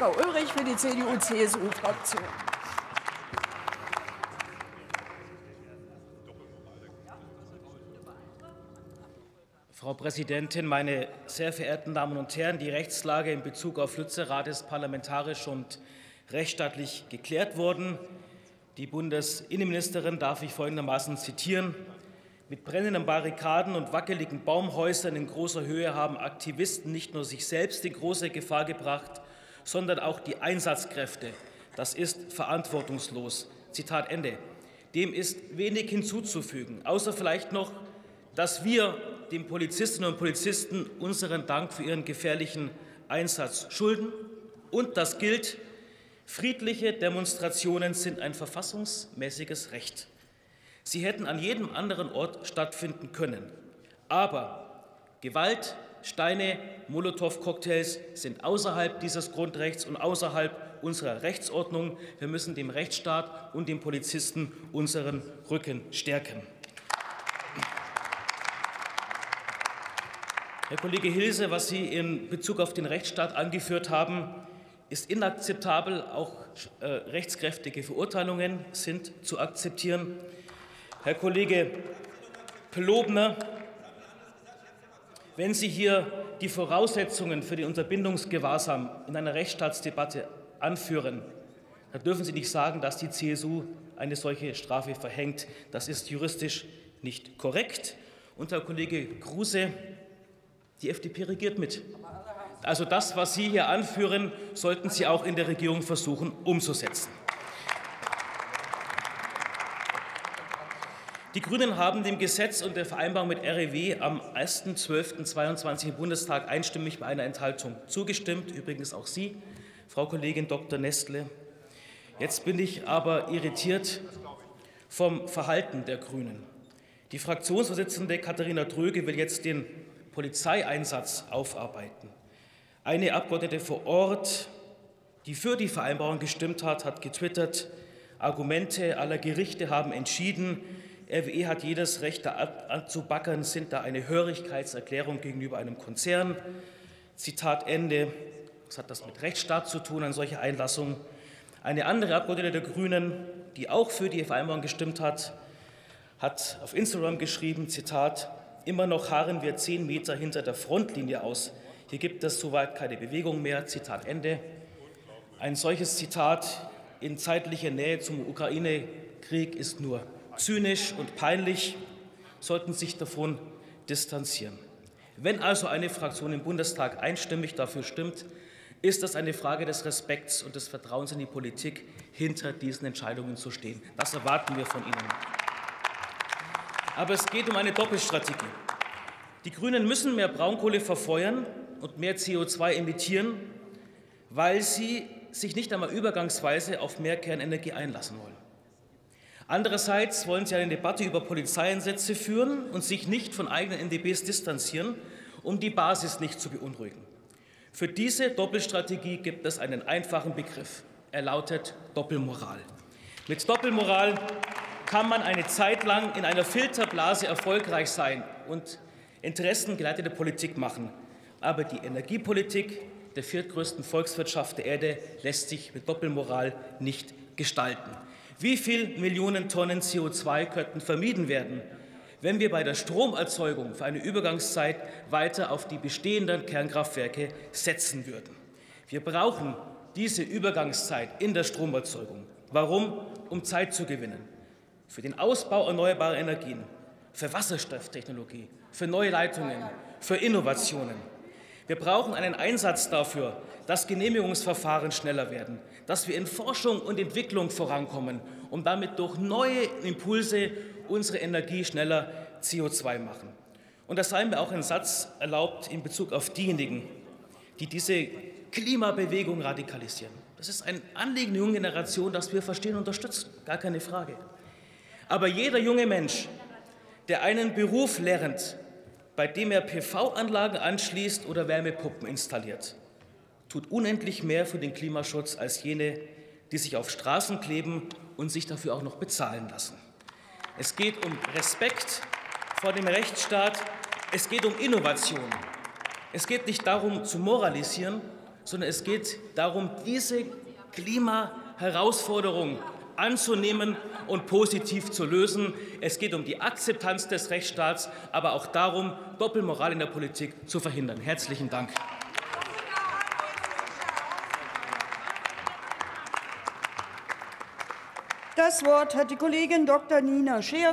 Frau Ulrich für die CDU-CSU-Fraktion. Frau Präsidentin, meine sehr verehrten Damen und Herren! Die Rechtslage in Bezug auf Lützerath ist parlamentarisch und rechtsstaatlich geklärt worden. Die Bundesinnenministerin darf ich folgendermaßen zitieren. Mit brennenden Barrikaden und wackeligen Baumhäusern in großer Höhe haben Aktivisten nicht nur sich selbst in große Gefahr gebracht, sondern auch die Einsatzkräfte. Das ist verantwortungslos. Zitat Ende. Dem ist wenig hinzuzufügen, außer vielleicht noch, dass wir den Polizistinnen und Polizisten unseren Dank für ihren gefährlichen Einsatz schulden. Und das gilt, friedliche Demonstrationen sind ein verfassungsmäßiges Recht. Sie hätten an jedem anderen Ort stattfinden können. Aber Gewalt, Steine, Molotow-Cocktails sind außerhalb dieses Grundrechts und außerhalb unserer Rechtsordnung. Wir müssen dem Rechtsstaat und den Polizisten unseren Rücken stärken. Herr Kollege Hilse, was Sie in Bezug auf den Rechtsstaat angeführt haben, ist inakzeptabel. Auch äh, rechtskräftige Verurteilungen sind zu akzeptieren. Herr Kollege Plobner, wenn Sie hier die Voraussetzungen für den Unterbindungsgewahrsam in einer Rechtsstaatsdebatte anführen, dann dürfen Sie nicht sagen, dass die CSU eine solche Strafe verhängt. Das ist juristisch nicht korrekt. Und Herr Kollege Kruse, die FDP regiert mit. Also das, was Sie hier anführen, sollten Sie auch in der Regierung versuchen umzusetzen. Die Grünen haben dem Gesetz und der Vereinbarung mit REW am 1.12.22 im Bundestag einstimmig bei einer Enthaltung zugestimmt, übrigens auch Sie, Frau Kollegin Dr. Nestle. Jetzt bin ich aber irritiert vom Verhalten der Grünen. Die Fraktionsvorsitzende Katharina Dröge will jetzt den Polizeieinsatz aufarbeiten. Eine Abgeordnete vor Ort, die für die Vereinbarung gestimmt hat, hat getwittert, Argumente aller Gerichte haben entschieden, RWE hat jedes Recht, da anzubackern, sind da eine Hörigkeitserklärung gegenüber einem Konzern. Zitat Ende. Was hat das mit Rechtsstaat zu tun, eine solche Einlassung? Eine andere Abgeordnete der Grünen, die auch für die Vereinbarung gestimmt hat, hat auf Instagram geschrieben, Zitat, Immer noch harren wir zehn Meter hinter der Frontlinie aus. Hier gibt es soweit keine Bewegung mehr. Zitat Ende. Ein solches Zitat in zeitlicher Nähe zum Ukraine-Krieg ist nur zynisch und peinlich, sollten sich davon distanzieren. Wenn also eine Fraktion im Bundestag einstimmig dafür stimmt, ist das eine Frage des Respekts und des Vertrauens in die Politik, hinter diesen Entscheidungen zu stehen. Das erwarten wir von Ihnen. Aber es geht um eine Doppelstrategie. Die Grünen müssen mehr Braunkohle verfeuern und mehr CO2 emittieren, weil sie sich nicht einmal übergangsweise auf mehr Kernenergie einlassen wollen. Andererseits wollen sie eine Debatte über Polizeieinsätze führen und sich nicht von eigenen NDBs distanzieren, um die Basis nicht zu beunruhigen. Für diese Doppelstrategie gibt es einen einfachen Begriff. Er lautet Doppelmoral. Mit Doppelmoral kann man eine Zeit lang in einer Filterblase erfolgreich sein und interessengeleitete Politik machen. Aber die Energiepolitik der viertgrößten Volkswirtschaft der Erde lässt sich mit Doppelmoral nicht gestalten. Wie viele Millionen Tonnen CO2 könnten vermieden werden, wenn wir bei der Stromerzeugung für eine Übergangszeit weiter auf die bestehenden Kernkraftwerke setzen würden? Wir brauchen diese Übergangszeit in der Stromerzeugung. Warum? Um Zeit zu gewinnen für den Ausbau erneuerbarer Energien, für Wasserstofftechnologie, für neue Leitungen, für Innovationen. Wir brauchen einen Einsatz dafür, dass Genehmigungsverfahren schneller werden, dass wir in Forschung und Entwicklung vorankommen, um damit durch neue Impulse unsere Energie schneller CO2 machen. Und da sei mir auch ein Satz erlaubt in Bezug auf diejenigen, die diese Klimabewegung radikalisieren. Das ist ein Anliegen der jungen Generation, das wir verstehen und unterstützen, gar keine Frage. Aber jeder junge Mensch, der einen Beruf lernt, bei dem er PV-Anlagen anschließt oder Wärmepuppen installiert, tut unendlich mehr für den Klimaschutz als jene, die sich auf Straßen kleben und sich dafür auch noch bezahlen lassen. Es geht um Respekt vor dem Rechtsstaat, es geht um Innovation. Es geht nicht darum zu moralisieren, sondern es geht darum, diese Klimaherausforderung anzunehmen und positiv zu lösen. Es geht um die Akzeptanz des Rechtsstaats, aber auch darum, Doppelmoral in der Politik zu verhindern. Herzlichen Dank. Das Wort hat die Kollegin Dr. Nina Scheer